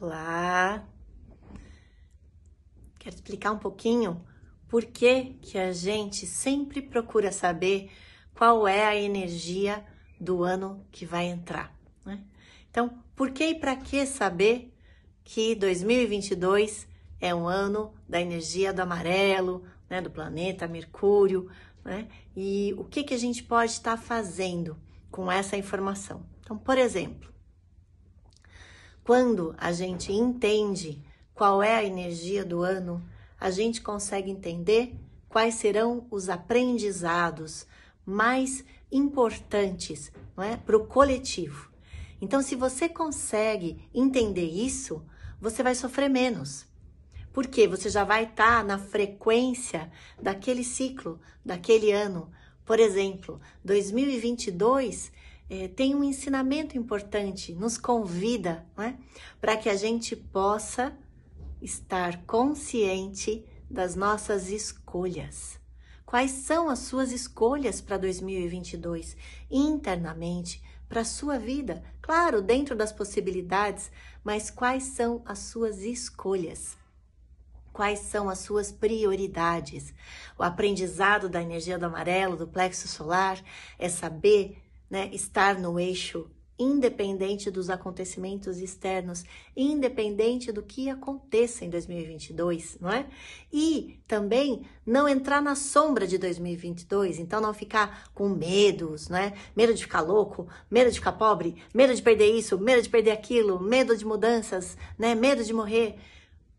Olá! Quero explicar um pouquinho por que, que a gente sempre procura saber qual é a energia do ano que vai entrar. Né? Então, por que e para que saber que 2022 é um ano da energia do amarelo, né, do planeta Mercúrio, né? E o que, que a gente pode estar fazendo com essa informação? Então, por exemplo, quando a gente entende qual é a energia do ano, a gente consegue entender quais serão os aprendizados mais importantes não é, para o coletivo. Então, se você consegue entender isso, você vai sofrer menos. Porque você já vai estar tá na frequência daquele ciclo, daquele ano. Por exemplo, 2022 é, tem um ensinamento importante, nos convida é? para que a gente possa estar consciente das nossas escolhas. Quais são as suas escolhas para 2022 internamente, para a sua vida? Claro, dentro das possibilidades, mas quais são as suas escolhas? Quais são as suas prioridades? O aprendizado da energia do amarelo, do plexo solar, é saber né, estar no eixo independente dos acontecimentos externos, independente do que aconteça em 2022, não é? E também não entrar na sombra de 2022, então não ficar com medos, não é? Medo de ficar louco, medo de ficar pobre, medo de perder isso, medo de perder aquilo, medo de mudanças, né? Medo de morrer.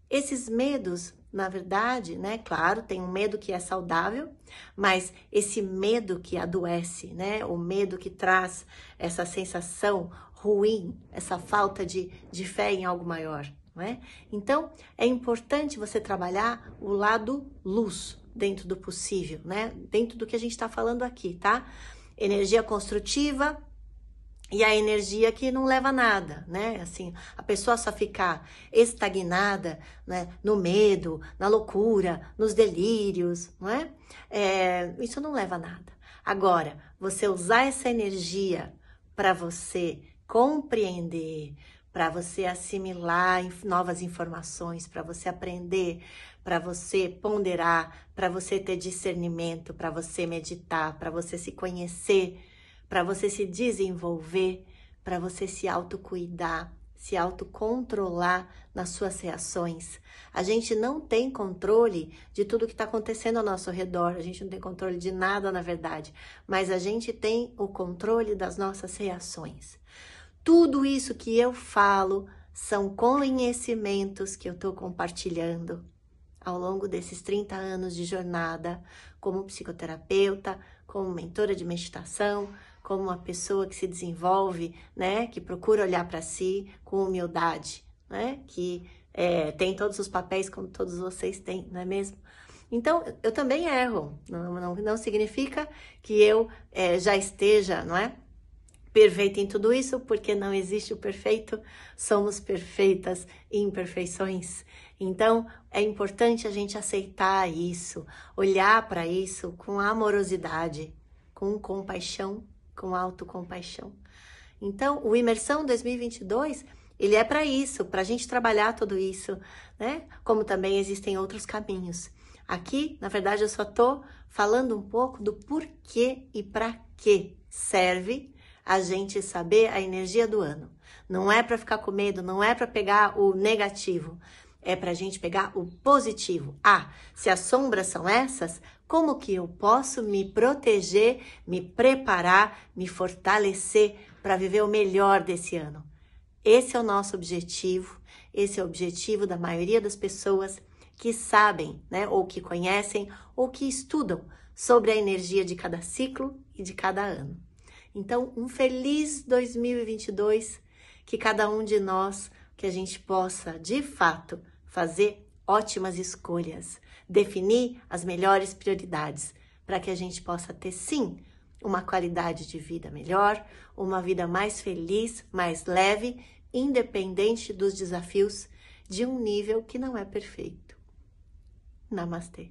Esses medos na verdade, né? Claro, tem um medo que é saudável, mas esse medo que adoece, né? O medo que traz essa sensação ruim, essa falta de, de fé em algo maior, não é? Então, é importante você trabalhar o lado luz dentro do possível, né? Dentro do que a gente está falando aqui, tá? Energia construtiva, e a energia que não leva a nada, né? Assim, a pessoa só ficar estagnada, né? No medo, na loucura, nos delírios, não é? é isso não leva a nada. Agora, você usar essa energia para você compreender, para você assimilar novas informações, para você aprender, para você ponderar, para você ter discernimento, para você meditar, para você se conhecer para você se desenvolver, para você se autocuidar, se autocontrolar nas suas reações. A gente não tem controle de tudo que está acontecendo ao nosso redor, a gente não tem controle de nada, na verdade, mas a gente tem o controle das nossas reações. Tudo isso que eu falo são conhecimentos que eu estou compartilhando ao longo desses 30 anos de jornada como psicoterapeuta, como mentora de meditação, como uma pessoa que se desenvolve, né, que procura olhar para si com humildade, né, que é, tem todos os papéis como todos vocês têm, não é mesmo? Então, eu também erro, não, não, não significa que eu é, já esteja, não é? Perfeita em tudo isso, porque não existe o perfeito, somos perfeitas imperfeições. Então, é importante a gente aceitar isso, olhar para isso com amorosidade, com compaixão com autocompaixão. Então, o Imersão 2022, ele é para isso, para a gente trabalhar tudo isso, né? Como também existem outros caminhos. Aqui, na verdade, eu só estou falando um pouco do porquê e para que serve a gente saber a energia do ano. Não é para ficar com medo, não é para pegar o negativo, é para a gente pegar o positivo. Ah, se as sombras são essas, como que eu posso me proteger, me preparar, me fortalecer para viver o melhor desse ano? Esse é o nosso objetivo, esse é o objetivo da maioria das pessoas que sabem, né, ou que conhecem, ou que estudam sobre a energia de cada ciclo e de cada ano. Então, um feliz 2022, que cada um de nós, que a gente possa, de fato, fazer ótimas escolhas, definir as melhores prioridades, para que a gente possa ter sim uma qualidade de vida melhor, uma vida mais feliz, mais leve, independente dos desafios de um nível que não é perfeito. Namastê.